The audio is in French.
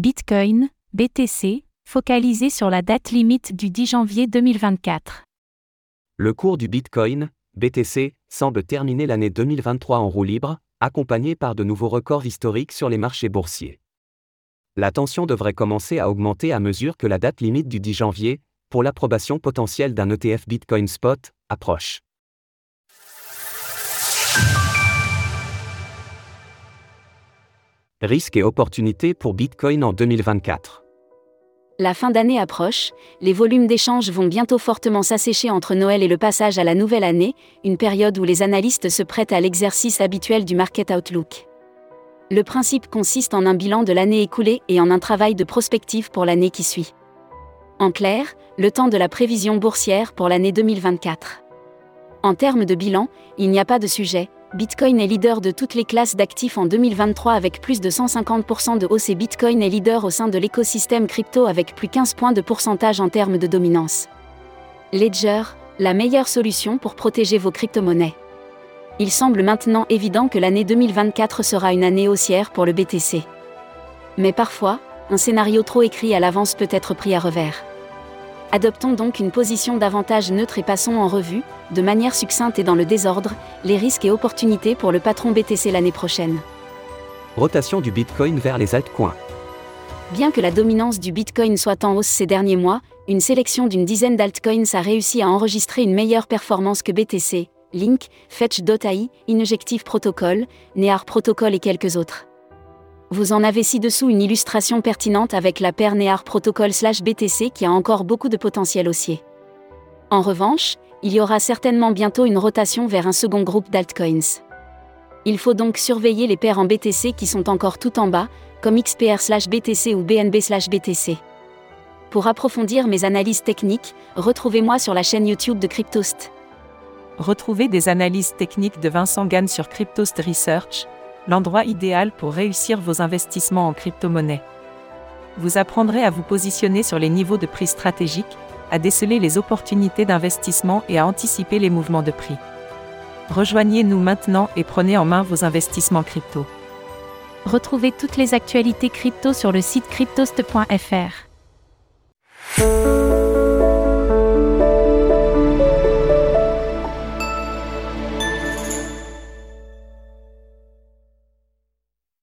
Bitcoin, BTC, focalisé sur la date limite du 10 janvier 2024. Le cours du Bitcoin, BTC, semble terminer l'année 2023 en roue libre, accompagné par de nouveaux records historiques sur les marchés boursiers. La tension devrait commencer à augmenter à mesure que la date limite du 10 janvier, pour l'approbation potentielle d'un ETF Bitcoin Spot, approche. Risques et opportunités pour Bitcoin en 2024. La fin d'année approche, les volumes d'échanges vont bientôt fortement s'assécher entre Noël et le passage à la nouvelle année, une période où les analystes se prêtent à l'exercice habituel du market outlook. Le principe consiste en un bilan de l'année écoulée et en un travail de prospective pour l'année qui suit. En clair, le temps de la prévision boursière pour l'année 2024. En termes de bilan, il n'y a pas de sujet, Bitcoin est leader de toutes les classes d'actifs en 2023 avec plus de 150% de hausse et Bitcoin est leader au sein de l'écosystème crypto avec plus 15 points de pourcentage en termes de dominance. Ledger, la meilleure solution pour protéger vos crypto-monnaies. Il semble maintenant évident que l'année 2024 sera une année haussière pour le BTC. Mais parfois, un scénario trop écrit à l'avance peut être pris à revers. Adoptons donc une position davantage neutre et passons en revue, de manière succincte et dans le désordre, les risques et opportunités pour le patron BTC l'année prochaine. Rotation du Bitcoin vers les altcoins. Bien que la dominance du Bitcoin soit en hausse ces derniers mois, une sélection d'une dizaine d'altcoins a réussi à enregistrer une meilleure performance que BTC, Link, Fetch.ai, Injective Protocol, Near Protocol et quelques autres. Vous en avez ci-dessous une illustration pertinente avec la paire Near Protocol BTC qui a encore beaucoup de potentiel haussier. En revanche, il y aura certainement bientôt une rotation vers un second groupe d'altcoins. Il faut donc surveiller les paires en BTC qui sont encore tout en bas, comme XPR BTC ou BNB BTC. Pour approfondir mes analyses techniques, retrouvez-moi sur la chaîne YouTube de Cryptost. Retrouvez des analyses techniques de Vincent Gann sur Cryptost Research l'endroit idéal pour réussir vos investissements en crypto-monnaie. Vous apprendrez à vous positionner sur les niveaux de prix stratégiques, à déceler les opportunités d'investissement et à anticiper les mouvements de prix. Rejoignez-nous maintenant et prenez en main vos investissements crypto. Retrouvez toutes les actualités crypto sur le site cryptost.fr.